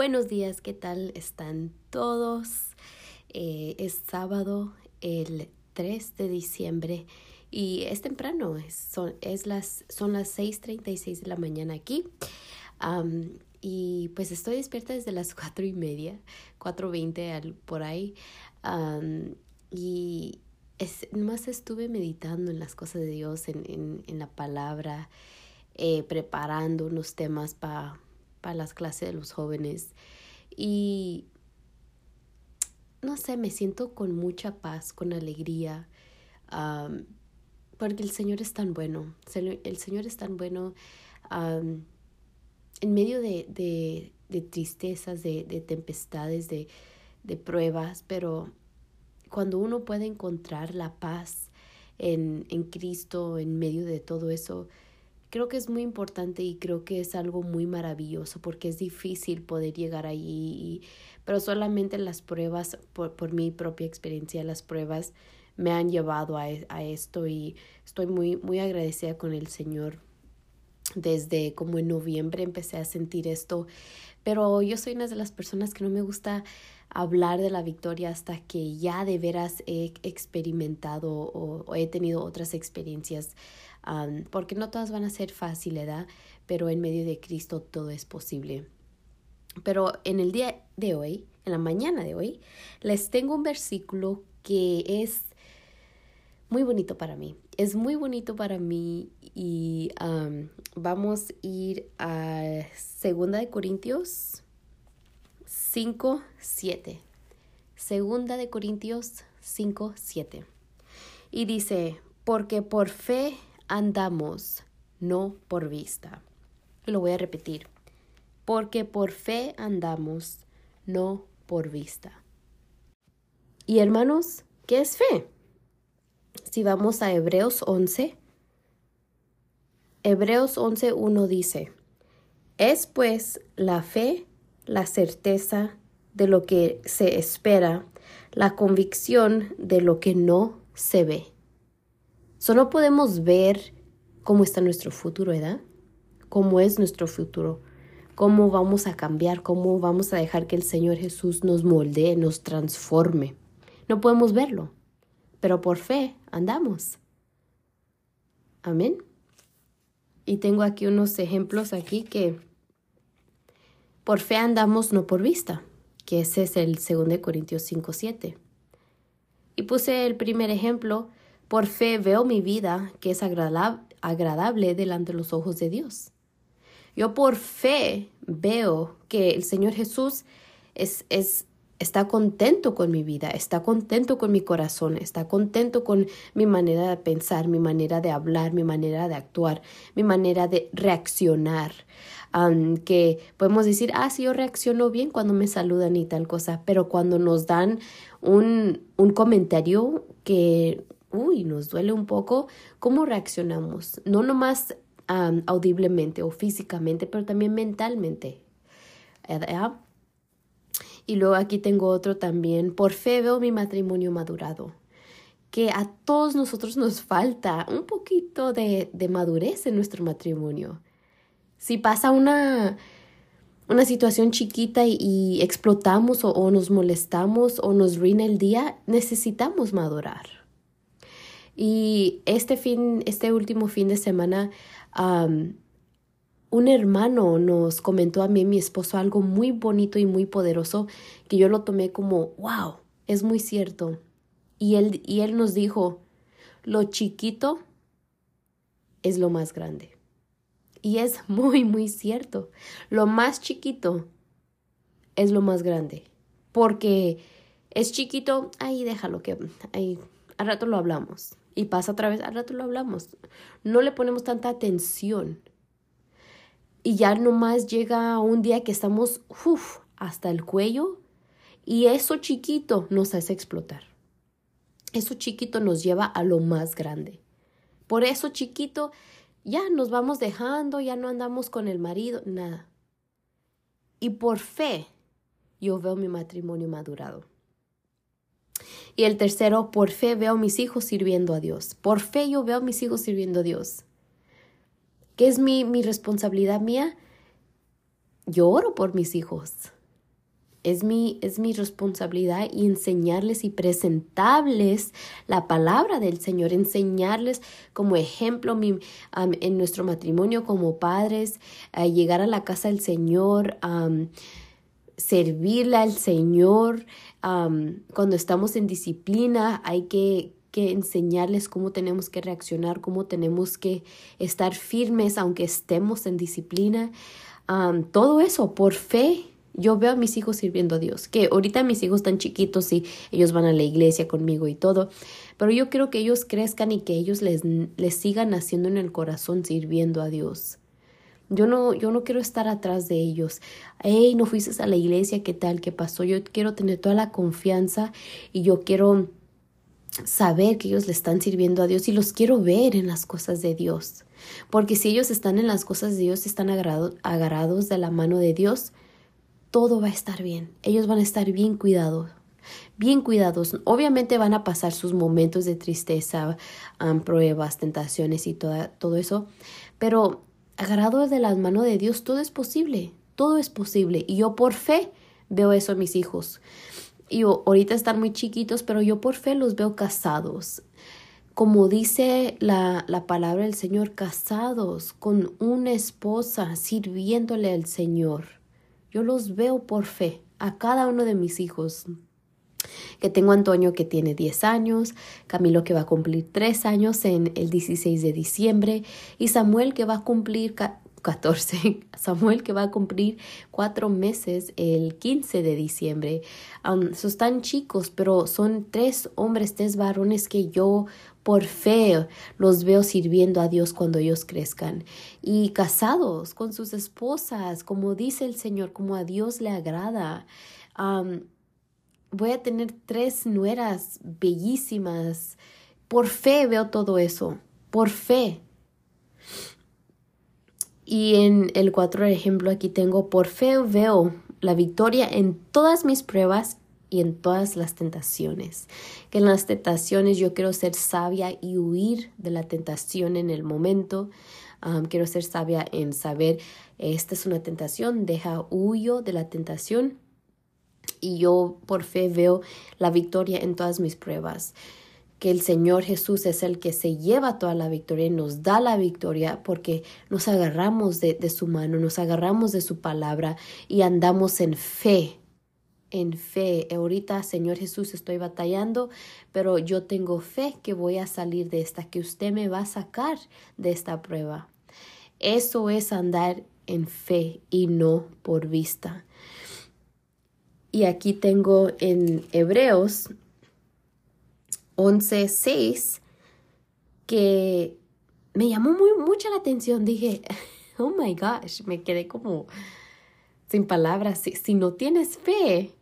Buenos días, ¿qué tal están todos? Eh, es sábado, el 3 de diciembre y es temprano, son, es las, son las 6.36 de la mañana aquí. y pues estoy despierta desde las cuatro y media, 4.20 por ahí. y es, más estuve meditando en las cosas de Dios, en, en, en la palabra, eh, preparando unos temas para para las clases de los jóvenes. Y no sé, me siento con mucha paz, con alegría, porque el Señor es tan bueno. El Señor es tan bueno en medio de, de, de tristezas, de, de tempestades, de, pruebas, pero cuando uno puede encontrar la paz en, en Cristo en medio de todo eso, creo que es muy importante y creo que es algo muy maravilloso porque es difícil poder llegar allí, pero solamente las pruebas, por, por, mi propia experiencia, las pruebas me han llevado a, a, esto y estoy muy, muy agradecida con el Señor. Desde como en noviembre empecé a sentir esto, pero yo soy una de las personas que no me gusta hablar de la victoria hasta que ya de veras he experimentado o he tenido otras experiencias porque no todas van a ser fáciles, ¿verdad? Pero en medio de Cristo todo es posible. Pero en el día de hoy, en la mañana de hoy, les tengo un versículo que es muy bonito para mí. Es muy bonito para mí y vamos a ir a Segunda de Corintios 5, 7. Segunda de Corintios 5, 7. Y dice, porque por fe andamos, no por vista. Lo voy a repetir. Porque por fe andamos, no por vista. Y hermanos, ¿qué es fe? Si vamos a Hebreos 11, Hebreos 11.1 dice, es pues la fe la certeza de lo que se espera, la convicción de lo que no se ve. Solo podemos ver cómo está nuestro futuro, ¿verdad? Cómo es nuestro futuro, cómo vamos a cambiar, cómo vamos a dejar que el Señor Jesús nos moldee, nos transforme. No podemos verlo, pero por fe andamos. Amén. Y tengo aquí unos ejemplos aquí que por fe andamos, no por vista, que ese es el 2 Corintios 5, 7. Y puse el primer ejemplo por fe veo mi vida que es agradable delante de los ojos de Dios. Yo por fe veo que el Señor Jesús es, es, está contento con mi vida, está contento con mi corazón, está contento con mi manera de pensar, mi manera de hablar, mi manera de actuar, mi manera de reaccionar. que podemos decir, ah, sí, yo reacciono bien cuando me saludan y tal cosa, pero cuando nos dan un, un comentario que uy, nos duele un poco, ¿cómo reaccionamos? No nomás audiblemente o físicamente, pero también mentalmente. Y luego aquí tengo otro también, por fe veo mi matrimonio madurado, que a todos nosotros nos falta un poquito de, de madurez en nuestro matrimonio. Si pasa una, una situación chiquita y, explotamos o, o, nos molestamos o nos ruina el día, necesitamos madurar. Y este fin, este último fin de semana, un hermano nos comentó a mí mi esposo algo muy bonito y muy poderoso que yo lo tomé como, wow, es muy cierto. Y él, y él nos dijo, lo chiquito es lo más grande. Y es muy, muy cierto. Lo más chiquito es lo más grande. Porque es chiquito, ahí déjalo que, ahí, al rato lo hablamos y pasa otra vez, al rato lo hablamos. No le ponemos tanta atención. Y ya nomás llega un día que estamos hasta el cuello y eso chiquito nos hace explotar. Eso chiquito nos lleva a lo más grande. Por eso chiquito ya nos vamos dejando, ya no andamos con el marido, nada. Y por fe yo veo mi matrimonio madurado. Y el tercero, por fe veo a mis hijos sirviendo a Dios. Por fe yo veo a mis hijos sirviendo a Dios. ¿Qué es mi, mi responsabilidad mía? Yo oro por mis hijos. es mi, es mi responsabilidad y enseñarles y presentarles la palabra del Señor, enseñarles como ejemplo mi, en nuestro matrimonio como padres, llegar a la casa del Señor, servirle al Señor. cuando estamos en disciplina hay que, que enseñarles cómo tenemos que reaccionar, cómo tenemos que estar firmes aunque estemos en disciplina. todo eso por fe yo veo a mis hijos sirviendo a Dios, que ahorita mis hijos están chiquitos y ellos van a la iglesia conmigo y todo, pero yo quiero que ellos crezcan y que ellos les, les sigan haciendo en el corazón sirviendo a Dios. Yo no, yo no quiero estar atrás de ellos. Hey, no fuiste a la iglesia, ¿qué tal? ¿Qué pasó? Yo quiero tener toda la confianza y yo quiero saber que ellos le están sirviendo a Dios y los quiero ver en las cosas de Dios. Porque si ellos están en las cosas de Dios, están agarrados de la mano de Dios, todo va a estar bien. Ellos van a estar bien cuidados, bien cuidados. Obviamente van a pasar sus momentos de tristeza, pruebas, tentaciones y todo eso, pero agarrados de las manos de Dios, todo es posible, todo es posible. Y yo por fe veo eso a mis hijos. Y ahorita están muy chiquitos, pero yo por fe los veo casados. Como dice la, la palabra del Señor, casados con una esposa, sirviéndole al Señor. Yo los veo por fe a cada uno de mis hijos. Que tengo Antonio que tiene 10 años, Camilo que va a cumplir 3 años en el 16 de diciembre y Samuel que va a cumplir 14, Samuel que va a cumplir 4 meses el 15 de diciembre. Um, son tan chicos, pero son tres hombres, tres varones que yo por fe los veo sirviendo a Dios cuando ellos crezcan y casados con sus esposas, como dice el Señor, como a Dios le agrada. Voy a tener tres nueras bellísimas. Por fe veo todo eso, por fe. Y en el cuatro ejemplo aquí tengo, por fe veo la victoria en todas mis pruebas y en todas las tentaciones. Que en las tentaciones yo quiero ser sabia y huir de la tentación en el momento. quiero ser sabia en saber, esta es una tentación, deja huyo de la tentación. Y yo por fe veo la victoria en todas mis pruebas que el Señor Jesús es el que se lleva toda la victoria y nos da la victoria porque nos agarramos de, de, su mano, nos agarramos de su palabra y andamos en fe en fe. Ahorita, Señor Jesús, estoy batallando, pero yo tengo fe que voy a salir de esta, que usted me va a sacar de esta prueba. Eso es andar en fe y no por vista. Y aquí tengo en Hebreos 11:6 que me llamó muy mucha la atención. Dije, oh my gosh, me quedé como sin palabras. si no tienes fe,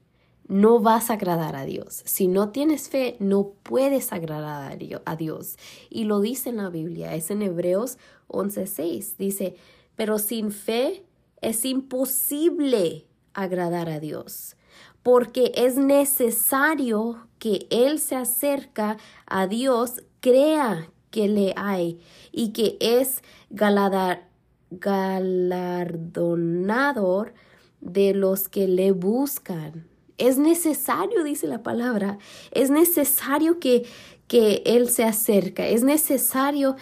no vas a agradar a Dios. Si no tienes fe, no puedes agradar a Dios. Y lo dice en la Biblia, es en Hebreos 11:6. Dice, pero sin fe es imposible agradar a Dios, porque es necesario que Él se acerca a Dios, crea que le hay y que es galardonador de los que le buscan. Es necesario, dice la palabra, es necesario que, que Él se acerca, es necesario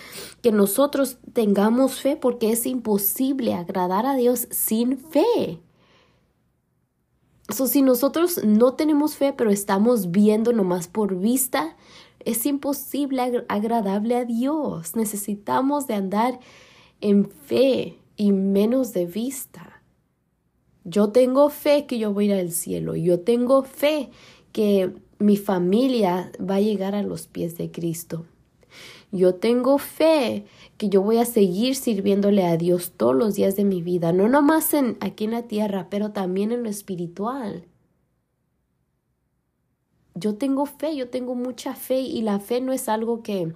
que nosotros tengamos fe porque es imposible agradar a Dios sin fe. So, si nosotros no tenemos fe, pero estamos viendo nomás por vista, es imposible agradable a Dios. Necesitamos de andar en fe y menos de vista. Yo tengo fe que yo voy a ir al cielo. Yo tengo fe que mi familia va a llegar a los pies de Cristo. Yo tengo fe que yo voy a seguir sirviéndole a Dios todos los días de mi vida, no nomás en, aquí en la tierra, pero también en lo espiritual. Yo tengo fe, yo tengo mucha fe y la fe no es algo que,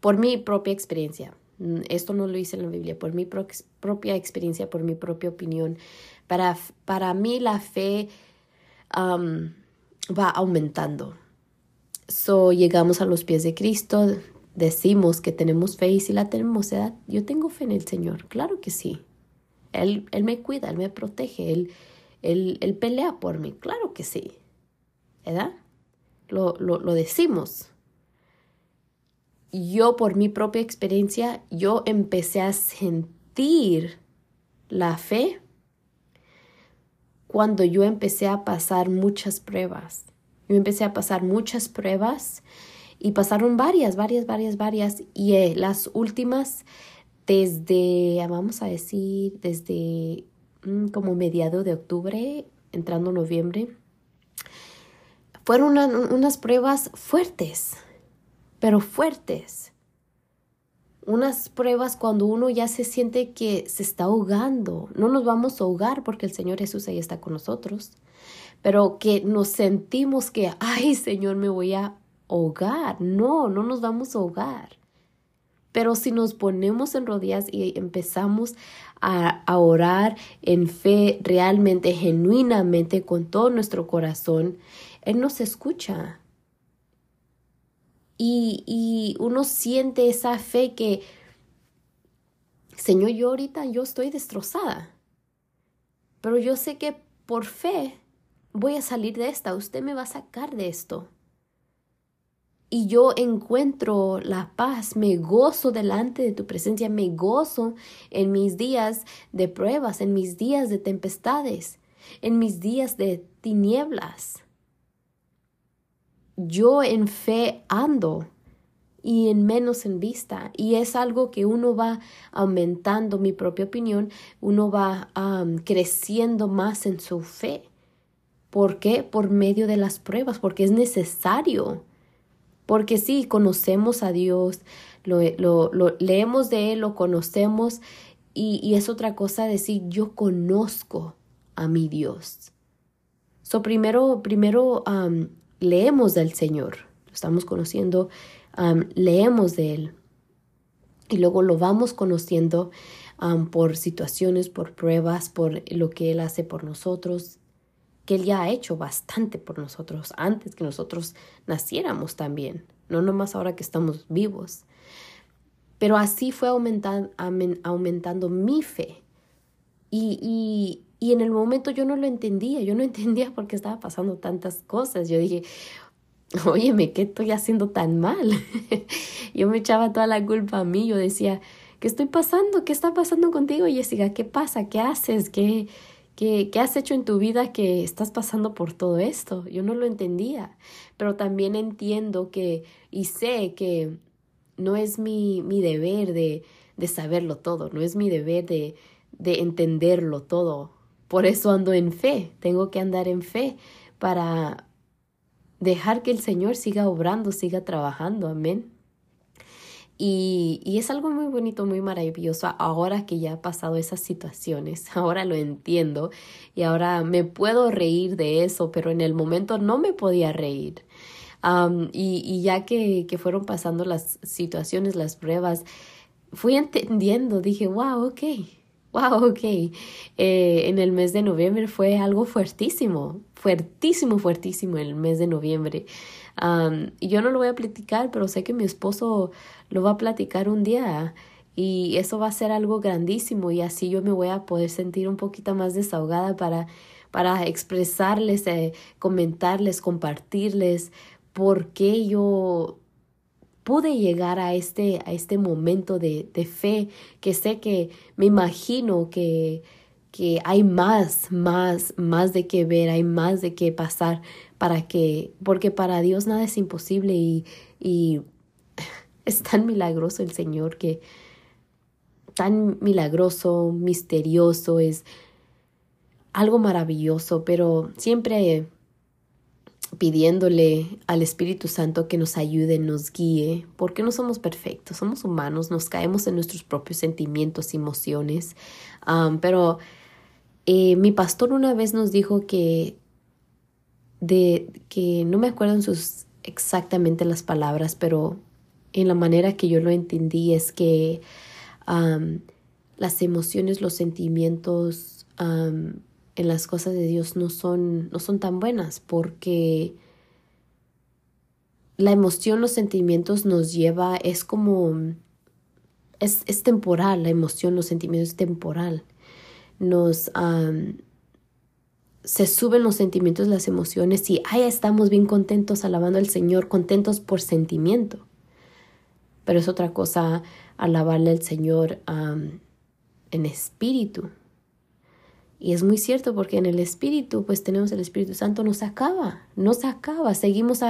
por mi propia experiencia, Mm, esto no lo hice en la Biblia, por mi propia experiencia, por mi propia opinión. Para, para mí la fe va aumentando. So, llegamos a los pies de Cristo, decimos que tenemos fe y si la tenemos, yo tengo fe en el Señor, claro que sí. Él, él me cuida, Él me protege, Él, Él, él pelea por mí, claro que sí, ¿verdad? Lo, lo, lo decimos. Yo por mi propia experiencia, yo empecé a sentir la fe cuando yo empecé a pasar muchas pruebas. Yo empecé a pasar muchas pruebas y pasaron varias, varias, varias, varias. Y eh, las últimas, desde, vamos a decir, desde mm, como mediado de octubre, entrando noviembre, fueron unas pruebas fuertes, pero fuertes. Unas pruebas cuando uno ya se siente que se está ahogando. No nos vamos a ahogar porque el Señor Jesús ahí está con nosotros, pero que nos sentimos que, ay Señor, me voy a ahogar. No, no nos vamos a ahogar. Pero si nos ponemos en rodillas y empezamos a, orar en fe realmente, genuinamente, con todo nuestro corazón, Él nos escucha. Y, y uno siente esa fe que, Señor, yo ahorita yo estoy destrozada. Pero yo sé que por fe voy a salir de esta. Usted me va a sacar de esto y yo encuentro la paz, me gozo delante de tu presencia, me gozo en mis días de pruebas, en mis días de tempestades, en mis días de tinieblas. Yo en fe ando y en menos en vista. Y es algo que uno va aumentando, mi propia opinión, uno va creciendo más en su fe. ¿Por qué? Por medio de las pruebas, porque es necesario porque sí, conocemos a Dios, lo, leemos de Él, lo conocemos y, es otra cosa decir yo conozco a mi Dios. So, primero, primero leemos del Señor, lo estamos conociendo, leemos de Él y luego lo vamos conociendo por situaciones, por pruebas, por lo que Él hace por nosotros que Él ya ha hecho bastante por nosotros antes que nosotros naciéramos también, no nomás ahora que estamos vivos. Pero así fue aumentando, aumentando mi fe. Y, y, y en el momento yo no lo entendía, yo no entendía por qué estaba pasando tantas cosas. Yo dije, óyeme, ¿qué estoy haciendo tan mal? yo me echaba toda la culpa a mí, yo decía, ¿qué estoy pasando? ¿Qué está pasando contigo, Jessica? ¿Qué pasa? ¿Qué haces? ¿Qué, ¿Qué, has hecho en tu vida que estás pasando por todo esto? Yo no lo entendía, pero también entiendo que y sé que no es mi, mi deber de, de saberlo todo, no es mi deber de, de entenderlo todo. Por eso ando en fe, tengo que andar en fe para dejar que el Señor siga obrando, siga trabajando, amén. Y, y, es algo muy bonito, muy maravilloso ahora que ya ha pasado esas situaciones. Ahora lo entiendo y ahora me puedo reír de eso, pero en el momento no me podía reír. y, y, ya que, que fueron pasando las situaciones, las pruebas, fui entendiendo, dije, wow, ok, wow, ok. Eh, en el mes de noviembre fue algo fuertísimo, fuertísimo, fuertísimo el mes de noviembre. Y yo no lo voy a platicar, pero sé que mi esposo lo va a platicar un día y eso va a ser algo grandísimo y así yo me voy a poder sentir un poquito más desahogada para, para expresarles, eh, comentarles, compartirles por qué yo pude llegar a este, a este momento de, de fe que sé que me imagino que, que hay más, más, más de qué ver, hay más de qué pasar para que, porque para Dios nada es imposible y, y es tan milagroso el Señor que tan milagroso, misterioso, es algo maravilloso, pero siempre pidiéndole al Espíritu Santo que nos ayude, nos guíe, porque no somos perfectos, somos humanos, nos caemos en nuestros propios sentimientos emociones. pero eh, mi pastor una vez nos dijo que de que no me acuerdo en sus exactamente las palabras, pero en la manera que yo lo entendí es que las emociones, los sentimientos en las cosas de Dios no son, no son tan buenas porque la emoción, los sentimientos nos lleva, es como, es, es temporal, la emoción, los sentimientos es temporal. Nos, se suben los sentimientos, las emociones y ahí estamos bien contentos alabando al Señor, contentos por sentimiento. Pero es otra cosa alabarle al Señor en espíritu. Y es muy cierto porque en el Espíritu, pues tenemos el Espíritu Santo, no se acaba, no se acaba. Seguimos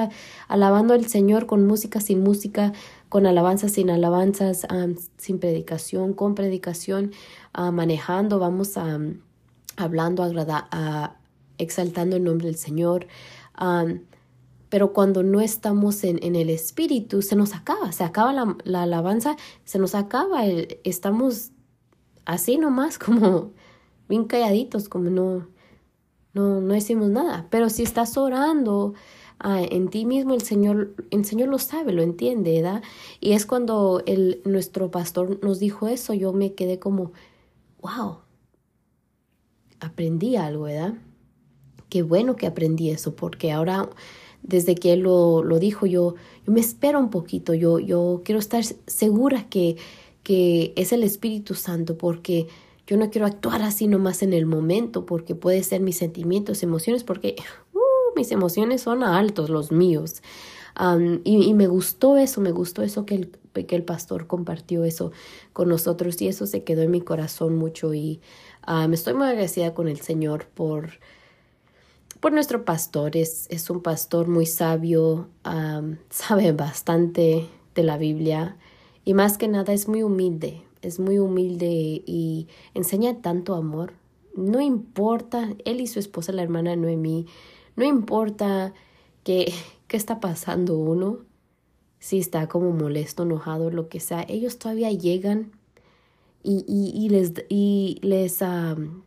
alabando al Señor con música, sin música, con alabanzas, sin alabanzas, sin predicación, con predicación, manejando, vamos hablando, a, exaltando el nombre del Señor. pero cuando no estamos en, en, el Espíritu, se nos acaba, se acaba la, la alabanza, se nos acaba, estamos así nomás como bien calladitos, como no, no, no hicimos nada. Pero si estás orando ah, en ti mismo, el Señor, el Señor lo sabe, lo entiende, ¿verdad? Y es cuando el, nuestro pastor nos dijo eso, yo me quedé como, wow, aprendí algo, ¿verdad? Qué bueno que aprendí eso, porque ahora desde que él lo, lo dijo, yo, yo me espero un poquito, yo, yo quiero estar segura que, que es el Espíritu Santo, porque yo no quiero actuar así nomás en el momento porque puede ser mis sentimientos, emociones, porque uh, mis emociones son altos, los míos. y, me gustó eso, me gustó eso que el, que el pastor compartió eso con nosotros y eso se quedó en mi corazón mucho y me estoy muy agradecida con el Señor por, por nuestro pastor. Es, es un pastor muy sabio, sabe bastante de la Biblia y más que nada es muy humilde, es muy humilde y enseña tanto amor. No importa, él y su esposa, la hermana Noemí, no importa qué, qué está pasando uno, si está como molesto, enojado, lo que sea, ellos todavía llegan y, y, les, y les um,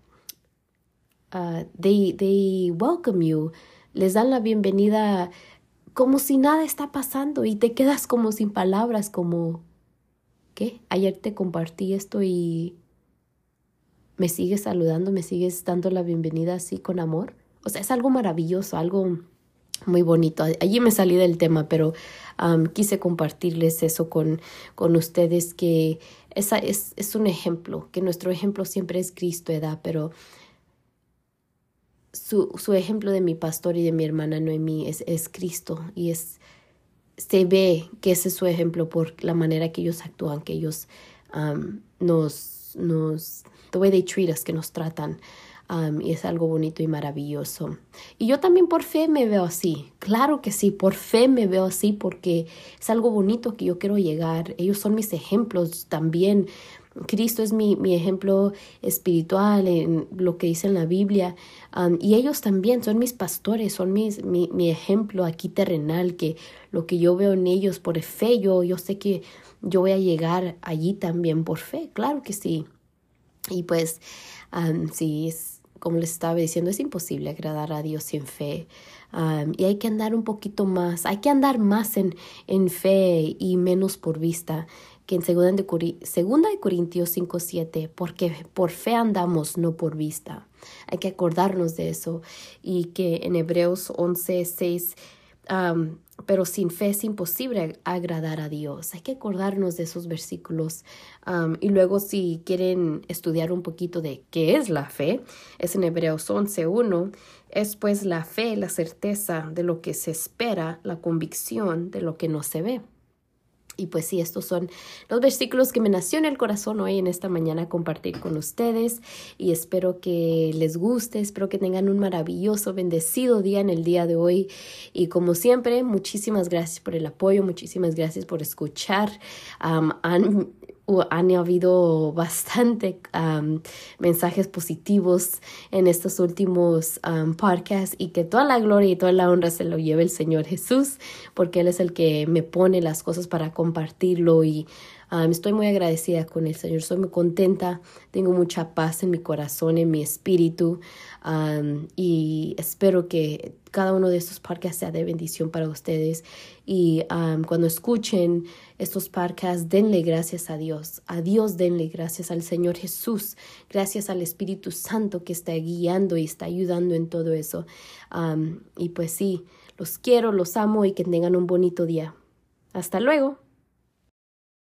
uh, they, they welcome you, les dan la bienvenida como si nada está pasando y te quedas como sin palabras, como Ayer te compartí esto y me sigues saludando, me sigues dando la bienvenida así con amor. O sea, es algo maravilloso, algo muy bonito. Allí me salí del tema, pero quise compartirles eso con, con ustedes, que esa es, es, un ejemplo, que nuestro ejemplo siempre es Cristo, ¿edad? Pero su, su, ejemplo de mi pastor y de mi hermana Noemí es, es Cristo y es se ve que ese es su ejemplo por la manera que ellos actúan, que ellos um, nos, nos, the way they treat us, que nos tratan. Y es algo bonito y maravilloso. Y yo también por fe me veo así. Claro que sí, por fe me veo así porque es algo bonito que yo quiero llegar. Ellos son mis ejemplos también Cristo es mi, mi, ejemplo espiritual en lo que dice en la Biblia. y ellos también son mis pastores, son mis, mi, mi, ejemplo aquí terrenal, que lo que yo veo en ellos por fe, yo, yo sé que yo voy a llegar allí también por fe, claro que sí. Y pues, sí, es, como les estaba diciendo, es imposible agradar a Dios sin fe. y hay que andar un poquito más, hay que andar más en, en fe y menos por vista que en 2 de, Corintios 5, 7, porque por fe andamos, no por vista. Hay que acordarnos de eso. Y que en Hebreos 11, 6, pero sin fe es imposible agradar a Dios. Hay que acordarnos de esos versículos. y luego si quieren estudiar un poquito de qué es la fe, es en Hebreos 11, 1. Es pues la fe, la certeza de lo que se espera, la convicción de lo que no se ve. Y pues sí, estos son los versículos que me nació en el corazón hoy en esta mañana compartir con ustedes y espero que les guste, espero que tengan un maravilloso, bendecido día en el día de hoy y como siempre, muchísimas gracias por el apoyo, muchísimas gracias por escuchar. han han habido bastante mensajes positivos en estos últimos podcasts y que toda la gloria y toda la honra se lo lleve el Señor Jesús, porque Él es el que me pone las cosas para compartirlo y estoy muy agradecida con el Señor, estoy muy contenta, tengo mucha paz en mi corazón, en mi espíritu y espero que cada uno de estos podcasts sea de bendición para ustedes y cuando escuchen estos podcasts denle gracias a Dios, a Dios denle gracias al Señor Jesús, gracias al Espíritu Santo que está guiando y está ayudando en todo eso y pues sí, los quiero, los amo y que tengan un bonito día. Hasta luego.